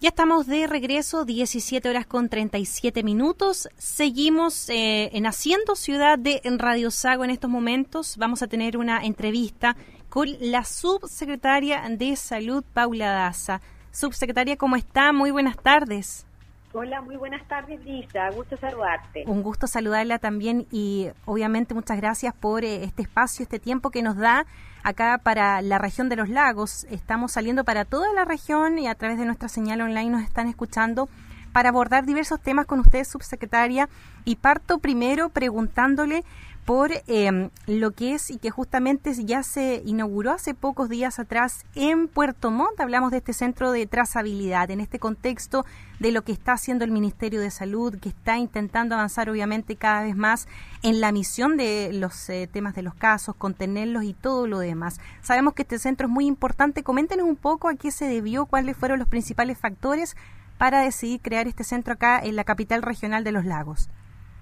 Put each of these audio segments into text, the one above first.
Ya estamos de regreso, 17 horas con 37 minutos. Seguimos eh, en Haciendo Ciudad de Radio Sago en estos momentos. Vamos a tener una entrevista con la subsecretaria de Salud, Paula Daza. Subsecretaria, ¿cómo está? Muy buenas tardes. Hola, muy buenas tardes, Lisa. Gusto saludarte. Un gusto saludarla también y obviamente muchas gracias por eh, este espacio, este tiempo que nos da acá para la región de los lagos. Estamos saliendo para toda la región y a través de nuestra señal online nos están escuchando para abordar diversos temas con usted, subsecretaria. Y parto primero preguntándole por em, lo que es y que justamente ya se inauguró hace pocos días atrás en Puerto Montt. Hablamos de este centro de trazabilidad en este contexto de lo que está haciendo el Ministerio de Salud, que está intentando avanzar obviamente cada vez más en la misión de los eh, temas de los casos, contenerlos y todo lo demás. Sabemos que este centro es muy importante. Coméntenos un poco a qué se debió, cuáles fueron los principales factores para decidir crear este centro acá en la capital regional de los lagos.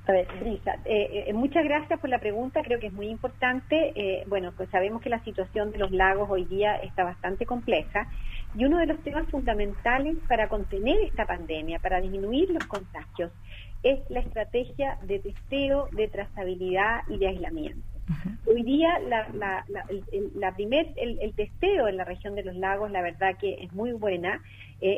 A ver, Brisa, eh, eh, muchas gracias por la pregunta, creo que es muy importante. Eh, bueno, pues sabemos que la situación de los lagos hoy día está bastante compleja y uno de los temas fundamentales para contener esta pandemia, para disminuir los contagios, es la estrategia de testeo, de trazabilidad y de aislamiento. Hoy día la, la, primer, el, testeo en la región de los lagos, la verdad que es muy buena.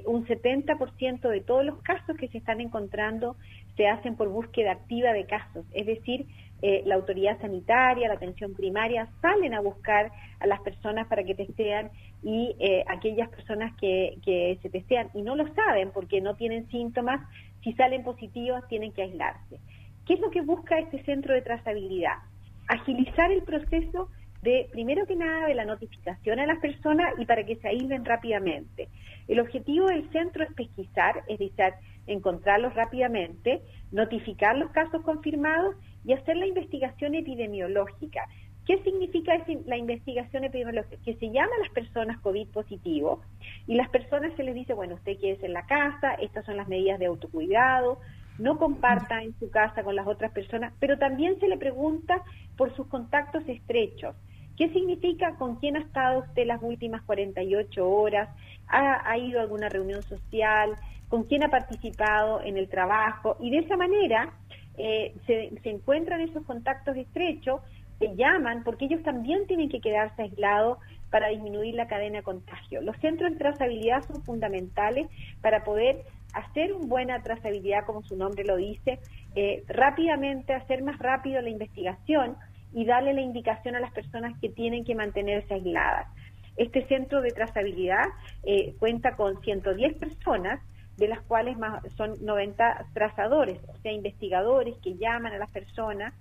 un 70% de todos los casos que se están encontrando se hacen por búsqueda activa de casos, es decir, eh, la autoridad sanitaria, la atención primaria salen a buscar a las personas para que testean y eh, aquellas personas que, que se testean y no lo saben porque no tienen síntomas, si salen positivos tienen que aislarse. ¿Qué es lo que busca este centro de trazabilidad? Agilizar el proceso de, primero que nada, de la notificación a las personas y para que se aíslen rápidamente. El objetivo del centro es pesquisar, es decir, encontrarlos rápidamente, notificar los casos confirmados y hacer la investigación epidemiológica. ¿Qué significa la investigación epidemiológica? Que se llama a las personas COVID positivo y las personas se les dice, bueno, usted quédese en la casa, estas son las medidas de autocuidado, no comparta en su casa con las otras personas, pero también se le pregunta por sus contactos estrechos. ¿Qué significa con quién ha estado usted las últimas 48 horas? ¿Ha, ido a alguna reunión social? con quién ha participado en el trabajo y de esa manera eh, se, encuentran esos contactos estrechos, se llaman porque ellos también tienen que quedarse aislados para disminuir la cadena de contagio. Los centros de trazabilidad son fundamentales para poder hacer una buena trazabilidad, como su nombre lo dice, eh, rápidamente, hacer más rápido la investigación y darle la indicación a las personas que tienen que mantenerse aisladas. Este centro de trazabilidad eh, cuenta con 110 personas de las cuales son 90 trazadores, o sea, investigadores que llaman a las personas.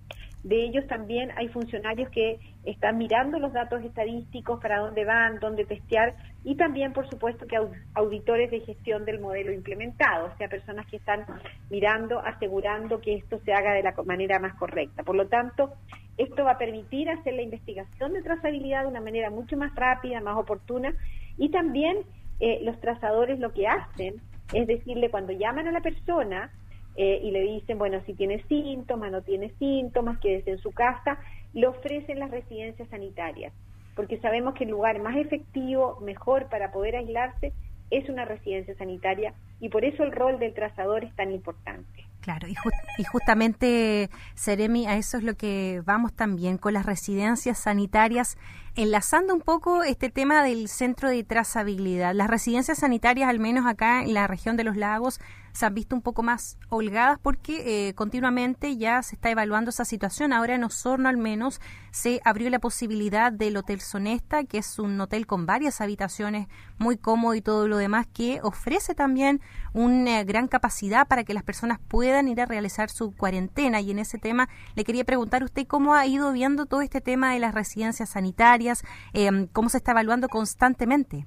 De ellos también hay funcionarios que están mirando los datos estadísticos, para dónde van, dónde testear, y también, por supuesto, que auditores de gestión del modelo implementado, o sea, personas que están mirando, asegurando que esto se haga de la manera más correcta. Por lo tanto, esto va a permitir hacer la investigación de trazabilidad de una manera mucho más rápida, más oportuna, y también eh, los trazadores lo que hacen es decirle, cuando llaman a la persona eh, y le dicen, bueno, si tiene síntomas, no tiene síntomas, quédese en su casa, le ofrecen las residencias sanitarias, porque sabemos que el lugar más efectivo, mejor para poder aislarse, es una residencia sanitaria y por eso el rol del trazador es tan importante. Claro, y, y, justamente, Seremi, a eso es lo que vamos también con las residencias sanitarias, enlazando un poco este tema del centro de trazabilidad. Las residencias sanitarias, al menos acá en la región de los lagos, se han visto un poco más holgadas porque eh, continuamente ya se está evaluando esa situación. Ahora en Osorno al menos se abrió la posibilidad del Hotel Sonesta, que es un hotel con varias habitaciones, muy cómodo y todo lo demás, que ofrece también una gran capacidad para que las personas puedan ir a realizar su cuarentena. Y en ese tema le quería preguntar a usted cómo ha ido viendo todo este tema de las residencias sanitarias, eh, cómo se está evaluando constantemente.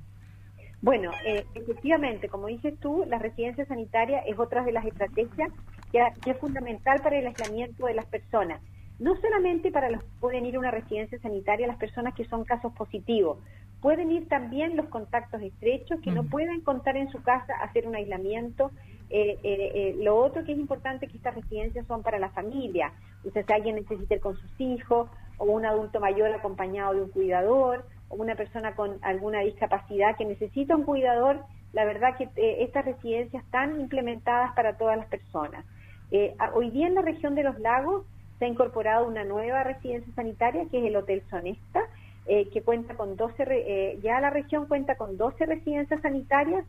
Bueno, eh, efectivamente, como dices tú, la residencia sanitaria es otra de las estrategias que, es fundamental para el aislamiento de las personas. No solamente para los pueden ir a una residencia sanitaria las personas que son casos positivos, pueden ir también los contactos estrechos que no pueden contar en su casa hacer un aislamiento. Eh, eh, lo otro que es importante que estas residencias son para la familia, o sea, si alguien necesita ir con sus hijos o un adulto mayor acompañado de un cuidador una persona con alguna discapacidad que necesita un cuidador, la verdad que estas residencias están implementadas para todas las personas. hoy día en la región de los lagos se ha incorporado una nueva residencia sanitaria que es el Hotel Sonesta, que cuenta con 12, ya la región cuenta con 12 residencias sanitarias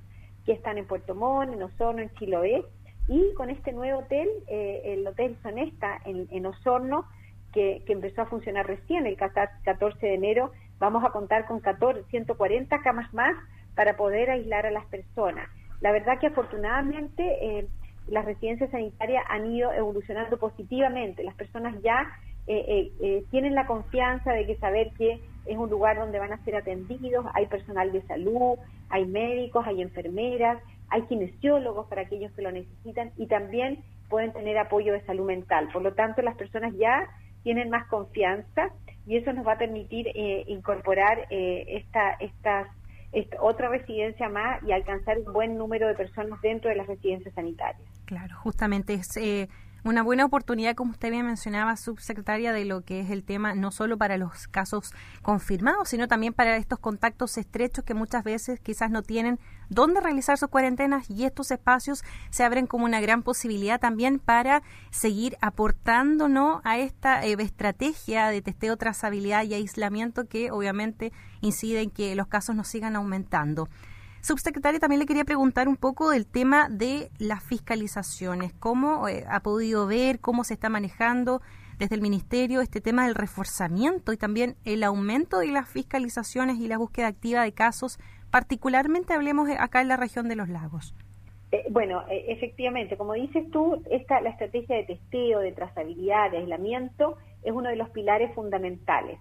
que están en Puerto Montt, en Osorno, en Chiloé, y con este nuevo hotel, eh, el Hotel Sonesta en Osorno, que, empezó a funcionar recién el 14 de enero, vamos a contar con 14, 140 camas más para poder aislar a las personas. La verdad que afortunadamente eh, las residencias sanitarias han ido evolucionando positivamente. Las personas ya eh, tienen la confianza de que saber que es un lugar donde van a ser atendidos, hay personal de salud, hay médicos, hay enfermeras, hay kinesiólogos para aquellos que lo necesitan y también pueden tener apoyo de salud mental. Por lo tanto, las personas ya tienen más confianza y eso nos va a permitir eh, incorporar eh, esta, estas, esta otra residencia más y alcanzar un buen número de personas dentro de las residencias sanitarias. Claro, justamente es eh, una buena oportunidad, como usted bien mencionaba, subsecretaria, de lo que es el tema no solo para los casos confirmados, sino también para estos contactos estrechos que muchas veces quizás no tienen dónde realizar sus cuarentenas y estos espacios se abren como una gran posibilidad también para seguir aportando a esta eh, estrategia de testeo, trazabilidad y aislamiento que obviamente incide en que los casos no sigan aumentando. Subsecretaria, también le quería preguntar un poco del tema de las fiscalizaciones. ¿Cómo eh, ha podido ver, cómo se está manejando desde el Ministerio este tema del reforzamiento y también el aumento de las fiscalizaciones y la búsqueda activa de casos, particularmente hablemos acá en la región de los lagos? Eh, bueno, eh, efectivamente, como dices tú, esta, la estrategia de testeo, de trazabilidad, de aislamiento, es uno de los pilares fundamentales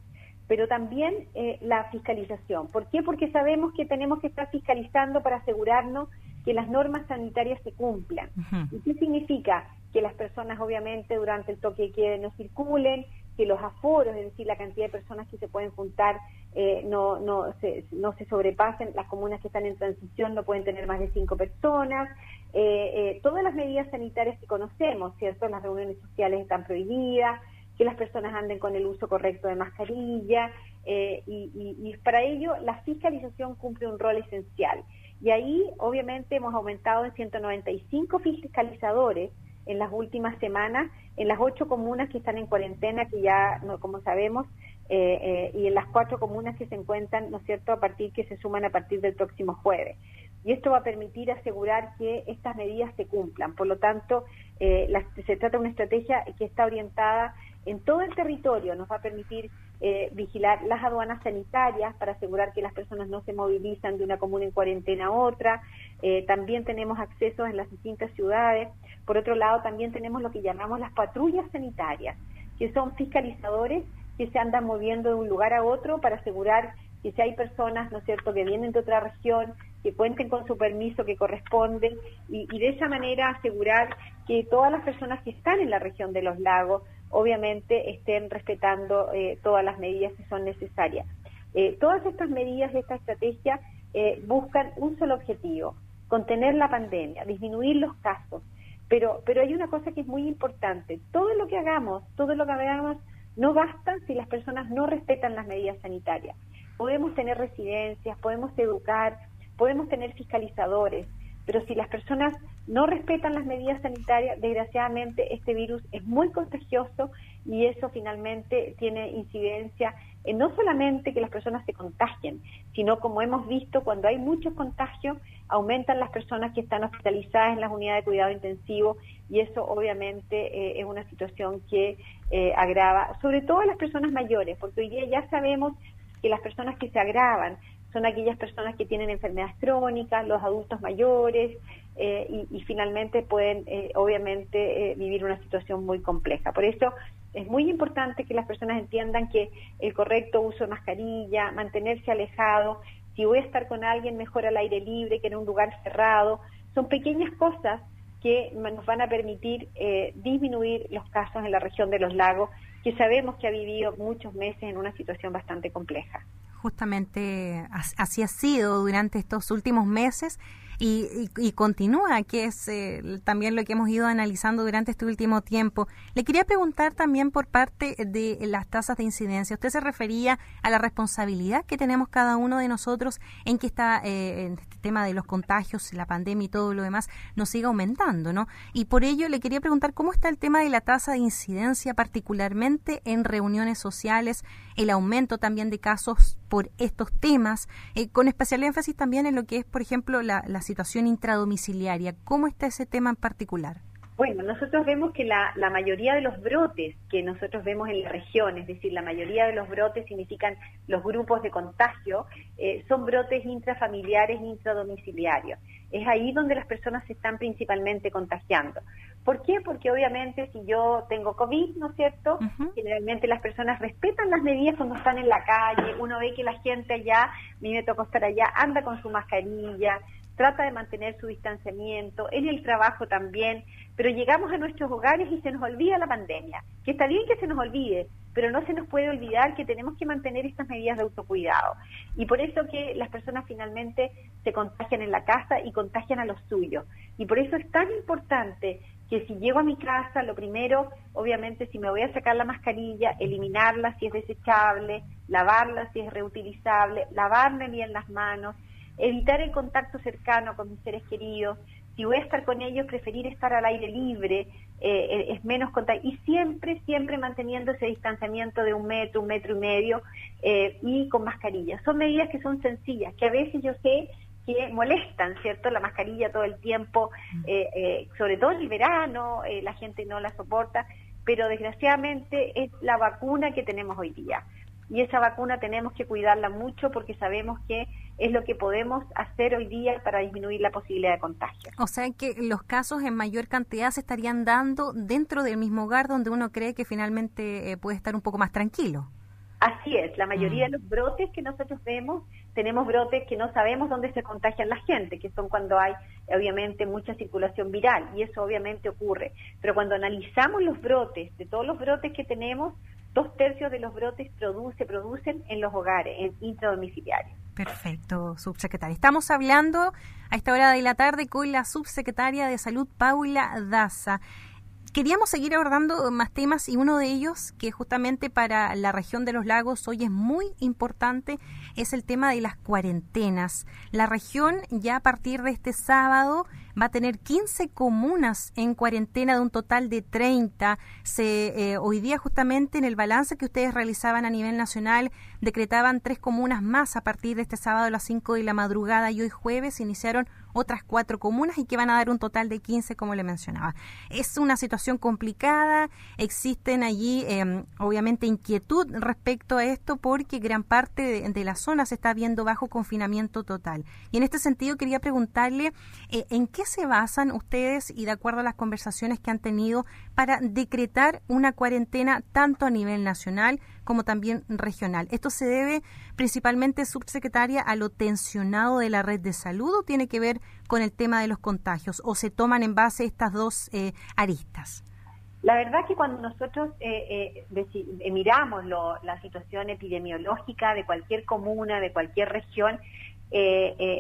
pero también eh, la fiscalización. ¿Por qué? Porque sabemos que tenemos que estar fiscalizando para asegurarnos que las normas sanitarias se cumplan. ¿Y qué significa? Que las personas obviamente durante el toque de queda no circulen, que los aforos, es decir, la cantidad de personas que se pueden juntar eh, no, no, se, no se sobrepasen, las comunas que están en transición no pueden tener más de cinco personas, eh, todas las medidas sanitarias que conocemos, ¿cierto? Las reuniones sociales están prohibidas, que las personas anden con el uso correcto de mascarilla eh, y, para ello la fiscalización cumple un rol esencial. Y ahí obviamente hemos aumentado en 195 fiscalizadores en las últimas semanas en las ocho comunas que están en cuarentena, que ya, como sabemos, eh, eh, y en las cuatro comunas que se encuentran, ¿no es cierto?, a partir que se suman a partir del próximo jueves. Y esto va a permitir asegurar que estas medidas se cumplan. Por lo tanto, se trata de una estrategia que está orientada en todo el territorio nos va a permitir eh, vigilar las aduanas sanitarias para asegurar que las personas no se movilizan de una comuna en cuarentena a otra. Eh, también tenemos acceso en las distintas ciudades. Por otro lado, también tenemos lo que llamamos las patrullas sanitarias, que son fiscalizadores que se andan moviendo de un lugar a otro para asegurar que si hay personas, ¿no es cierto?, que vienen de otra región, que cuenten con su permiso que corresponde y de esa manera asegurar que todas las personas que están en la región de los lagos obviamente estén respetando eh, todas las medidas que son necesarias. Eh, todas estas medidas esta estrategia eh, buscan un solo objetivo, contener la pandemia, disminuir los casos. Pero, pero hay una cosa que es muy importante, todo lo que hagamos, todo lo que hagamos no basta si las personas no respetan las medidas sanitarias. Podemos tener residencias, podemos educar, podemos tener fiscalizadores, pero si las personas no respetan las medidas sanitarias, desgraciadamente este virus es muy contagioso y eso finalmente tiene incidencia en no solamente que las personas se contagien, sino como hemos visto, cuando hay muchos contagios, aumentan las personas que están hospitalizadas en las unidades de cuidado intensivo y eso obviamente eh, es una situación que eh, agrava, sobre todo a las personas mayores, porque hoy día ya sabemos que las personas que se agravan son aquellas personas que tienen enfermedades crónicas, los adultos mayores, eh, y, finalmente pueden, eh, obviamente, eh, vivir una situación muy compleja. Por eso es muy importante que las personas entiendan que el correcto uso de mascarilla, mantenerse alejado, si voy a estar con alguien, mejor al aire libre que en un lugar cerrado, son pequeñas cosas que nos van a permitir disminuir los casos en la región de los lagos, que sabemos que ha vivido muchos meses en una situación bastante compleja justamente así ha sido durante estos últimos meses y, y, continúa, que es eh, también lo que hemos ido analizando durante este último tiempo. Le quería preguntar también por parte de las tasas de incidencia. Usted se refería a la responsabilidad que tenemos cada uno de nosotros en que está eh, en este tema de los contagios, la pandemia y todo lo demás nos siga aumentando, ¿no? Y por ello le quería preguntar cómo está el tema de la tasa de incidencia, particularmente en reuniones sociales, el aumento también de casos por estos temas, eh, con especial énfasis también en lo que es, por ejemplo, la, la situación intradomiciliaria. ¿Cómo está ese tema en particular? Bueno, nosotros vemos que la, la, mayoría de los brotes que nosotros vemos en la región, es decir, la mayoría de los brotes significan los grupos de contagio, eh, son brotes intrafamiliares intradomiciliarios. Es ahí donde las personas se están principalmente contagiando. ¿Por qué? Porque obviamente si yo tengo COVID, ¿no es cierto? Generalmente las personas respetan las medidas cuando están en la calle, uno ve que la gente allá, a mí me tocó estar allá, anda con su mascarilla, trata de mantener su distanciamiento, en el trabajo también, pero llegamos a nuestros hogares y se nos olvida la pandemia, que está bien que se nos olvide, pero no se nos puede olvidar que tenemos que mantener estas medidas de autocuidado. Y por eso que las personas finalmente se contagian en la casa y contagian a los suyos. Y por eso es tan importante que si llego a mi casa, lo primero, obviamente, si me voy a sacar la mascarilla, eliminarla si es desechable, lavarla si es reutilizable, lavarme bien las manos, evitar el contacto cercano con mis seres queridos, si voy a estar con ellos, preferir estar al aire libre, eh, eh, es menos contacto, y siempre, siempre manteniendo ese distanciamiento de un metro, un metro y medio, eh, y con mascarilla. Son medidas que son sencillas, que a veces yo sé que molestan, ¿cierto? La mascarilla todo el tiempo, mm. sobre todo en el verano, la gente no la soporta, pero desgraciadamente es la vacuna que tenemos hoy día. Y esa vacuna tenemos que cuidarla mucho porque sabemos que es lo que podemos hacer hoy día para disminuir la posibilidad de contagio. O sea que los casos en mayor cantidad se estarían dando dentro del mismo hogar donde uno cree que finalmente eh, puede estar un poco más tranquilo. Así es, la mayoría de los brotes que nosotros vemos, tenemos brotes que no sabemos dónde se contagian la gente, que son cuando hay obviamente mucha circulación viral, y eso obviamente ocurre. Pero cuando analizamos los brotes, de todos los brotes que tenemos, dos tercios de los brotes produce, producen en los hogares, en intradomiciliarios. Perfecto, subsecretaria. Estamos hablando a esta hora de la tarde con la subsecretaria de Salud, Paula Daza. Queríamos seguir abordando más temas y uno de ellos, que justamente para la región de los lagos hoy es muy importante, es el tema de las cuarentenas. La región ya a partir de este sábado va a tener 15 comunas en cuarentena de un total de 30. Se, eh, hoy día justamente en el balance que ustedes realizaban a nivel nacional decretaban tres comunas más a partir de este sábado a las 5 de la madrugada y hoy jueves iniciaron otras cuatro comunas y que van a dar un total de 15 como le mencionaba. Es una situación complicada, existen allí em, obviamente inquietud respecto a esto porque gran parte de, de, la zona se está viendo bajo confinamiento total. Y en este sentido quería preguntarle eh, en qué se basan ustedes y de acuerdo a las conversaciones que han tenido para decretar una cuarentena tanto a nivel nacional como también regional. ¿Esto se debe principalmente, subsecretaria, a lo tensionado de la red de salud o tiene que ver con el tema de los contagios o se toman en base estas dos eh, aristas? La verdad que cuando nosotros eh, eh, miramos la situación epidemiológica de cualquier comuna, de cualquier región,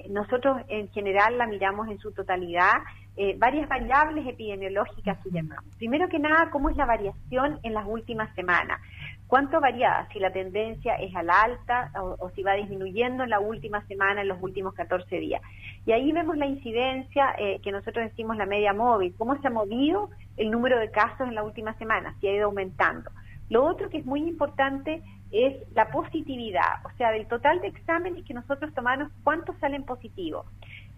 nosotros en general la miramos en su totalidad eh, varias variables epidemiológicas que llamamos. Primero que nada, cómo es la variación en las últimas semanas. ¿Cuánto varía? Si la tendencia es al alta o, si va disminuyendo en la última semana, en los últimos 14 días. Y ahí vemos la incidencia eh, que nosotros decimos la media móvil, cómo se ha movido el número de casos en la última semana, si ha ido aumentando. Lo otro que es muy importante es la positividad, o sea, del total de exámenes que nosotros tomamos, ¿cuántos salen positivos?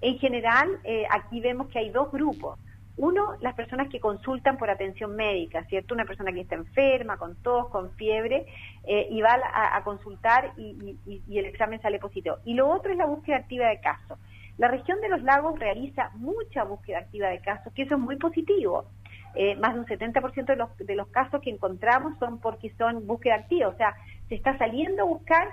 En general, eh, aquí vemos que hay dos grupos. Uno, las personas que consultan por atención médica, ¿cierto? Una persona que está enferma, con tos, con fiebre, eh, y va a, consultar y, el examen sale positivo. Y lo otro es la búsqueda activa de casos. La región de los lagos realiza mucha búsqueda activa de casos, que eso es muy positivo. Eh, más de un 70% de los, de los casos que encontramos son porque son búsqueda activa, o sea, se está saliendo a buscar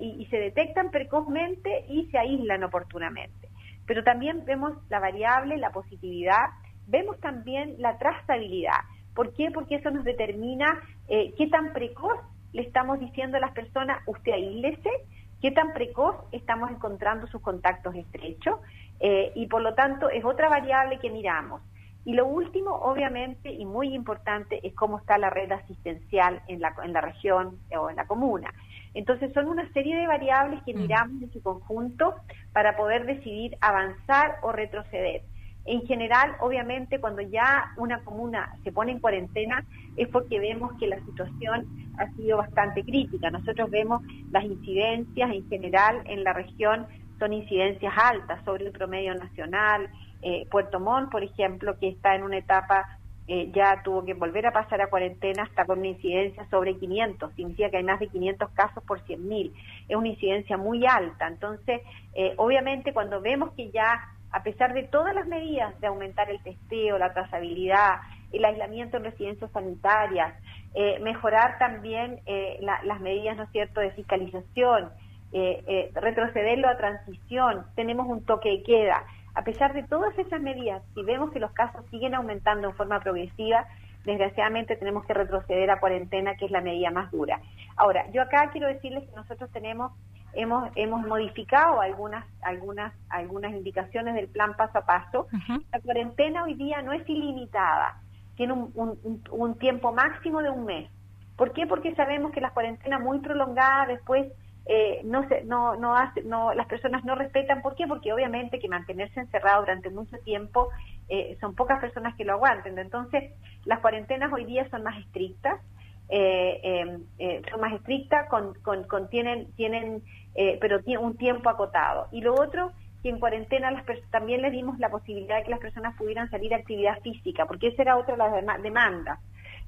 y se detectan precozmente y se aíslan oportunamente pero también vemos la variable, la positividad, vemos también la trazabilidad. ¿Por qué? Porque eso nos determina eh, qué tan precoz le estamos diciendo a las personas, usted aíslese, qué tan precoz estamos encontrando sus contactos estrechos eh, y por lo tanto es otra variable que miramos. Y lo último, obviamente, y muy importante, es cómo está la red asistencial en la, en la región o en la comuna. Entonces son una serie de variables que mm. miramos en su conjunto para poder decidir avanzar o retroceder. En general, obviamente, cuando ya una comuna se pone en cuarentena es porque vemos que la situación ha sido bastante crítica. Nosotros vemos las incidencias en general en la región son incidencias altas sobre el promedio nacional. Eh, Puerto Montt, por ejemplo, que está en una etapa eh, ya tuvo que volver a pasar a cuarentena hasta con una incidencia sobre 500, significa que hay más de 500 casos por 100.000, es una incidencia muy alta. Entonces, eh, obviamente cuando vemos que ya, a pesar de todas las medidas de aumentar el testeo, la trazabilidad, el aislamiento en residencias sanitarias, mejorar también las medidas, ¿no es cierto?, de fiscalización, retrocederlo a transición, tenemos un toque de queda a pesar de todas esas medidas, si vemos que los casos siguen aumentando en forma progresiva, desgraciadamente tenemos que retroceder a cuarentena, que es la medida más dura. Ahora, yo acá quiero decirles que nosotros tenemos hemos hemos modificado algunas algunas algunas indicaciones del plan paso a paso. La cuarentena hoy día no es ilimitada, tiene un, un tiempo máximo de un mes. ¿Por qué? Porque sabemos que las cuarentenas muy prolongadas después eh, no, se, no, no, hace, no, las personas no respetan. ¿Por qué? Porque obviamente que mantenerse encerrado durante mucho tiempo eh, son pocas personas que lo aguanten. Entonces, las cuarentenas hoy día son más estrictas. Eh, em, eh, son más estrictas, con, con, con tienen, pero tiene un tiempo acotado. Y lo otro, que en cuarentena también les dimos la posibilidad de que las personas pudieran salir a actividad física, porque esa era otra de las demandas,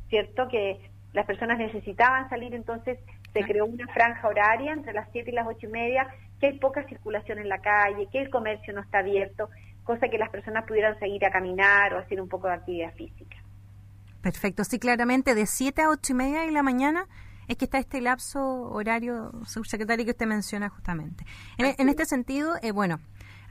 ¿cierto? Que las personas necesitaban salir, entonces se creó una franja horaria entre las 7 y las 8 y media, que hay poca circulación en la calle, que el comercio no está abierto, cosa que las personas pudieran seguir a caminar o hacer un poco de actividad física. Perfecto, sí, claramente de 7 a 8 y media de la mañana es que está este lapso horario, subsecretario, que usted menciona justamente. En, en este sentido, eh, bueno,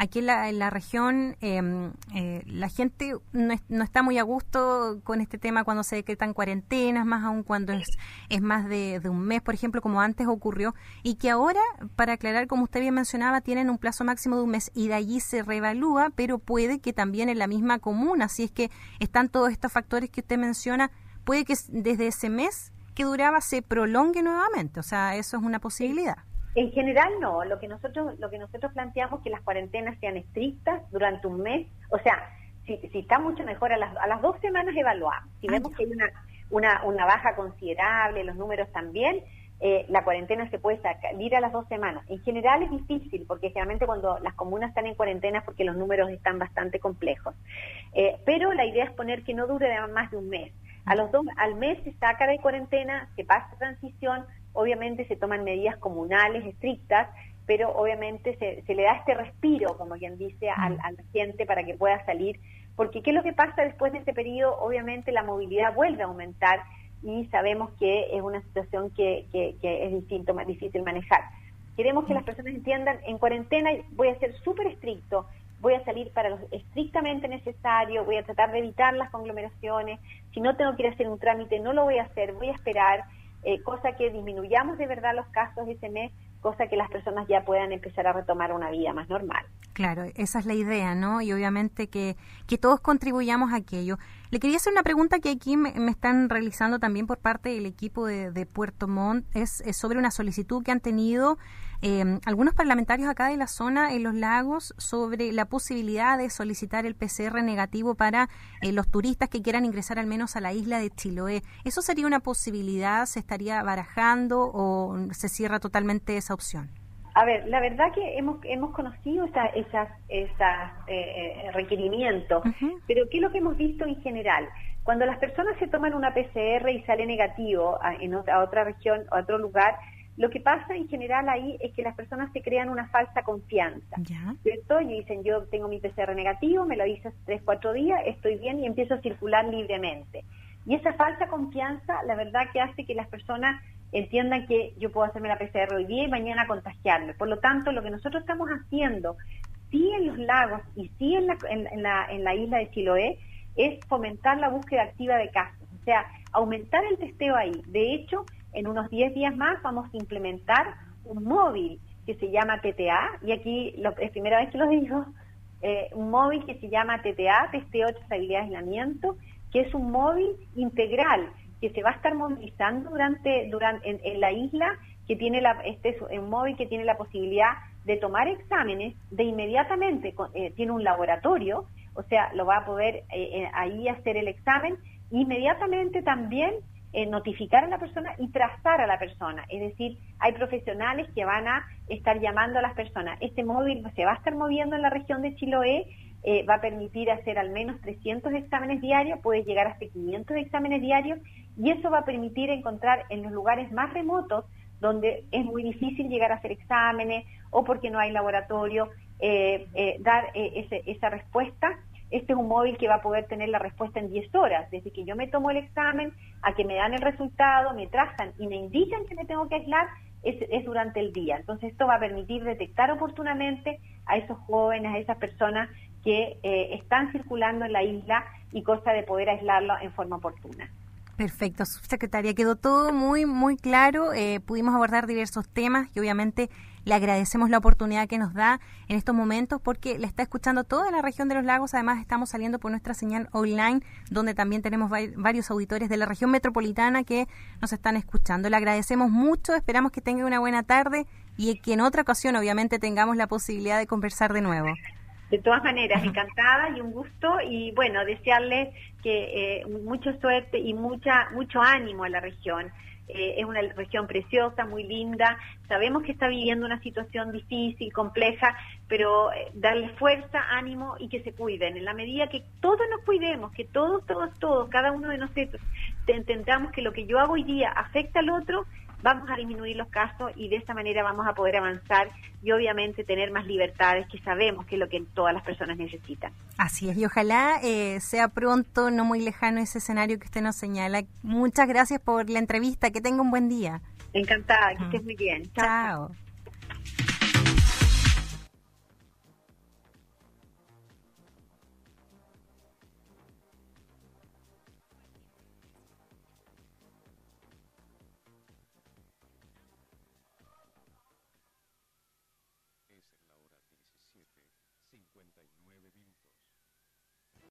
Aquí en la, región em, eh, la gente no, está muy a gusto con este tema cuando se decretan cuarentenas, más aún cuando es, es más de, un mes, por ejemplo, como antes ocurrió, y que ahora, para aclarar, como usted bien mencionaba, tienen un plazo máximo de un mes y de allí se reevalúa, pero puede que también en la misma comuna, si es que están todos estos factores que usted menciona, puede que desde ese mes que duraba se prolongue nuevamente, o sea, eso es una posibilidad. En general no, lo que nosotros lo que nosotros planteamos es que las cuarentenas sean estrictas durante un mes, o sea, si, si está mucho mejor a las, a las dos semanas evaluamos, si vemos que hay una, una, una baja considerable, los números también, eh, la cuarentena se puede salir a las dos semanas. En general es difícil porque generalmente cuando las comunas están en cuarentena es porque los números están bastante complejos. Eh, pero la idea es poner que no dure más de un mes. A los dos, al mes se saca de cuarentena, se pasa transición, obviamente se toman medidas comunales estrictas, pero obviamente se, le da este respiro, como quien dice, al, al, gente para que pueda salir, porque ¿qué es lo que pasa después de este periodo? Obviamente la movilidad vuelve a aumentar y sabemos que es una situación que, que, es distinto, más difícil manejar. Queremos que las personas entiendan, en cuarentena voy a ser súper estricto, voy a salir para lo estrictamente necesario, voy a tratar de evitar las conglomeraciones, si no tengo que ir a hacer un trámite no lo voy a hacer, voy a esperar, eh, cosa que disminuyamos de verdad los casos ese mes, cosa que las personas ya puedan empezar a retomar una vida más normal. Claro, esa es la idea, ¿no? Y obviamente que, que todos contribuyamos a aquello. Le quería hacer una pregunta que aquí me, están realizando también por parte del equipo de, Puerto Montt, es, sobre una solicitud que han tenido eh, algunos parlamentarios acá de la zona en los lagos sobre la posibilidad de solicitar el PCR negativo para eh, los turistas que quieran ingresar al menos a la isla de Chiloé. ¿Eso sería una posibilidad? ¿Se estaría barajando o se cierra totalmente esa opción? A ver, la verdad que hemos, hemos conocido esas, esas, esas eh, eh, requerimientos, pero ¿qué es lo que hemos visto en general? Cuando las personas se toman una PCR y sale negativo a, en otra, otra región o a otro lugar, lo que pasa en general ahí es que las personas se crean una falsa confianza, ¿cierto? Y dicen, yo tengo mi PCR negativo, me lo hice tres, cuatro días, estoy bien y empiezo a circular libremente. Y esa falsa confianza, la verdad que hace que las personas entiendan que yo puedo hacerme la PCR hoy día y mañana contagiarme. Por lo tanto, lo que nosotros estamos haciendo, sí en los lagos y sí en la, en, la, en la isla de Chiloé, es fomentar la búsqueda activa de casos, o sea, aumentar el testeo ahí. De hecho, en unos 10 días más vamos a implementar un móvil que se llama TTA, y aquí lo, es primera vez que lo digo, eh, un móvil que se llama TTA, Testeo Trazabilidad Aislamiento, que es un móvil integral que se va a estar movilizando durante, durante en, la isla, que tiene la, este es un móvil que tiene la posibilidad de tomar exámenes de inmediatamente, eh, tiene un laboratorio, o sea, lo va a poder eh, ahí hacer el examen, inmediatamente también notificar a la persona y trazar a la persona. Es decir, hay profesionales que van a estar llamando a las personas. Este móvil se va a estar moviendo en la región de Chiloé, eh, va a permitir hacer al menos 300 exámenes diarios, puede llegar hasta 500 exámenes diarios y eso va a permitir encontrar en los lugares más remotos donde es muy difícil llegar a hacer exámenes o porque no hay laboratorio, eh, eh, dar esa respuesta este es un móvil que va a poder tener la respuesta en 10 horas, desde que yo me tomo el examen a que me dan el resultado, me trazan y me indican que me tengo que aislar, es, durante el día. Entonces esto va a permitir detectar oportunamente a esos jóvenes, a esas personas que eh, están circulando en la isla y cosa de poder aislarlo en forma oportuna. Perfecto, subsecretaria. Quedó todo muy, muy claro. Eh, pudimos abordar diversos temas y obviamente le agradecemos la oportunidad que nos da en estos momentos porque la está escuchando toda la región de los lagos. Además, estamos saliendo por nuestra señal online, donde también tenemos varios auditores de la región metropolitana que nos están escuchando. Le agradecemos mucho, esperamos que tenga una buena tarde y que en otra ocasión, obviamente, tengamos la posibilidad de conversar de nuevo. De todas maneras, encantada y un gusto y bueno, desearles que eh, mucha suerte y mucha mucho ánimo a la región. Eh, es una región preciosa, muy linda. Sabemos que está viviendo una situación difícil, compleja, pero eh, darle fuerza, ánimo y que se cuiden. En la medida que todos nos cuidemos, que todos, todos, todos, cada uno de nosotros entendamos que lo que yo hago hoy día afecta al otro, vamos a disminuir los casos y de esta manera vamos a poder avanzar y obviamente tener más libertades que sabemos que es lo que todas las personas necesitan. Así es, y ojalá eh, sea pronto, no muy lejano ese escenario que usted nos señala. Muchas gracias por la entrevista, que tenga un buen día. Encantada, que estés muy bien. Chao.